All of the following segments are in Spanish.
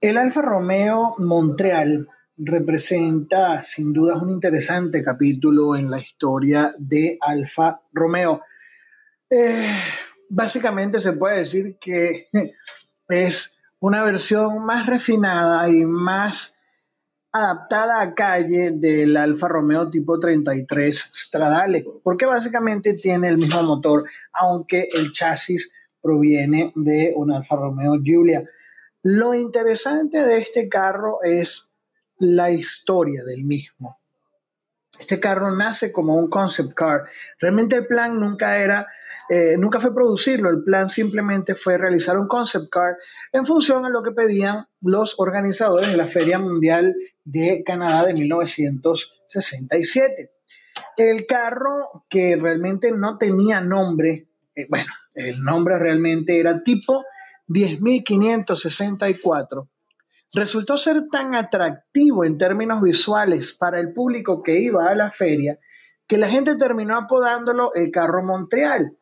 El Alfa Romeo Montreal representa sin duda un interesante capítulo en la historia de Alfa Romeo. Eh, básicamente se puede decir que es una versión más refinada y más adaptada a calle del Alfa Romeo tipo 33 Stradale, porque básicamente tiene el mismo motor, aunque el chasis proviene de un Alfa Romeo Giulia. Lo interesante de este carro es la historia del mismo. Este carro nace como un concept car. Realmente el plan nunca era, eh, nunca fue producirlo. El plan simplemente fue realizar un concept car en función a lo que pedían los organizadores de la Feria Mundial de Canadá de 1967. El carro que realmente no tenía nombre, eh, bueno, el nombre realmente era tipo 10.564, resultó ser tan atractivo en términos visuales para el público que iba a la feria que la gente terminó apodándolo el carro Montreal.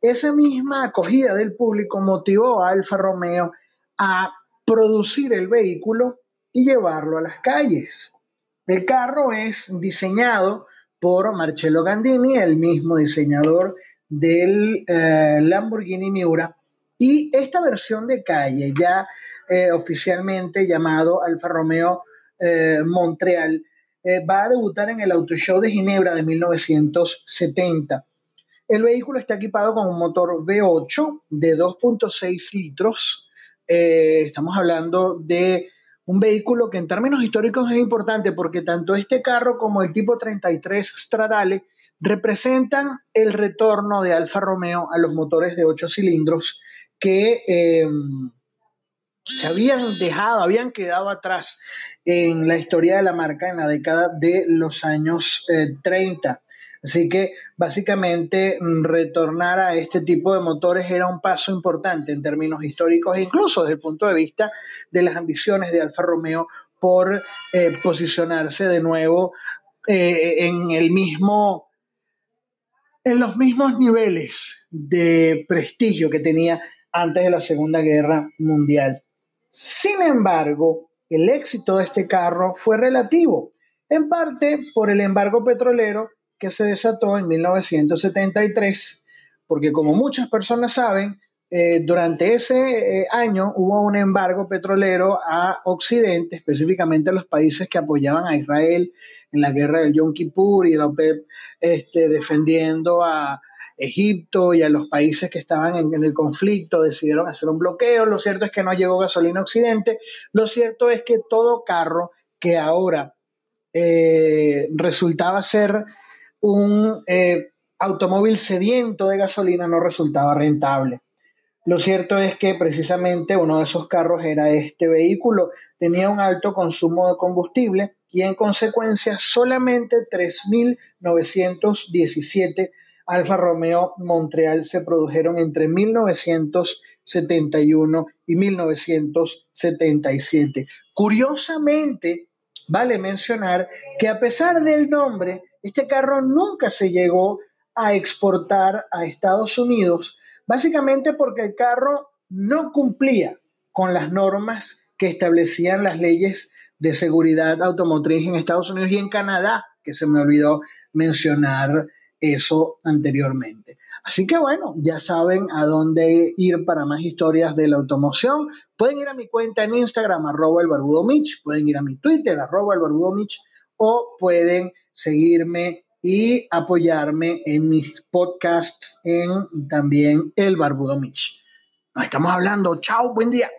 Esa misma acogida del público motivó a Alfa Romeo a producir el vehículo y llevarlo a las calles. El carro es diseñado por Marcello Gandini, el mismo diseñador del eh, Lamborghini Miura, y esta versión de calle, ya eh, oficialmente llamado Alfa Romeo eh, Montreal, eh, va a debutar en el Auto Show de Ginebra de 1970. El vehículo está equipado con un motor V8 de 2.6 litros. estamos hablando de un vehículo que en términos históricos es importante porque tanto este carro como el tipo 33 Stradale representan el retorno de Alfa Romeo a los motores de 8 cilindros que em, se habían dejado, habían quedado atrás en la historia de la marca en la década de los años 30. Eh, Así que básicamente mm, retornar a este tipo de motores era un paso importante en términos históricos incluso desde el punto de vista de las ambiciones de Alfa Romeo por eh, posicionarse de nuevo eh, en el mismo en los mismos niveles de prestigio que tenía antes de la Segunda Guerra Mundial. Sin embargo, el éxito de este carro fue relativo, en parte por el embargo petrolero que se desató en 1973, porque como muchas personas saben, eh, durante ese eh, año hubo un embargo petrolero a Occidente, específicamente a los países que apoyaban a Israel en la guerra del Yom Kippur y la OPEP este, defendiendo a, Egipto y a los países que estaban en, el conflicto decidieron hacer un bloqueo. Lo cierto es que no llegó gasolina a Occidente. Lo cierto es que todo carro que ahora eh, resultaba ser un eh, automóvil sediento de gasolina no resultaba rentable. Lo cierto es que precisamente uno de esos carros era este vehículo. Tenía un alto consumo de combustible y en consecuencia solamente 3.917 Alfa Romeo Montreal se produjeron entre 1971 y 1977. Curiosamente, vale mencionar que a pesar del nombre, este carro nunca se llegó a exportar a Estados Unidos, básicamente porque el carro no cumplía con las normas que establecían las leyes de seguridad automotriz en Estados Unidos y en Canadá, que se me olvidó mencionar eso anteriormente. Así que bueno, ya saben a dónde ir para más historias de la automoción. Pueden ir a mi cuenta en Instagram, arroba el pueden ir a mi Twitter, arroba el o pueden seguirme y apoyarme en mis podcasts en también el barbudo Mitch. Nos estamos hablando. Chao, buen día.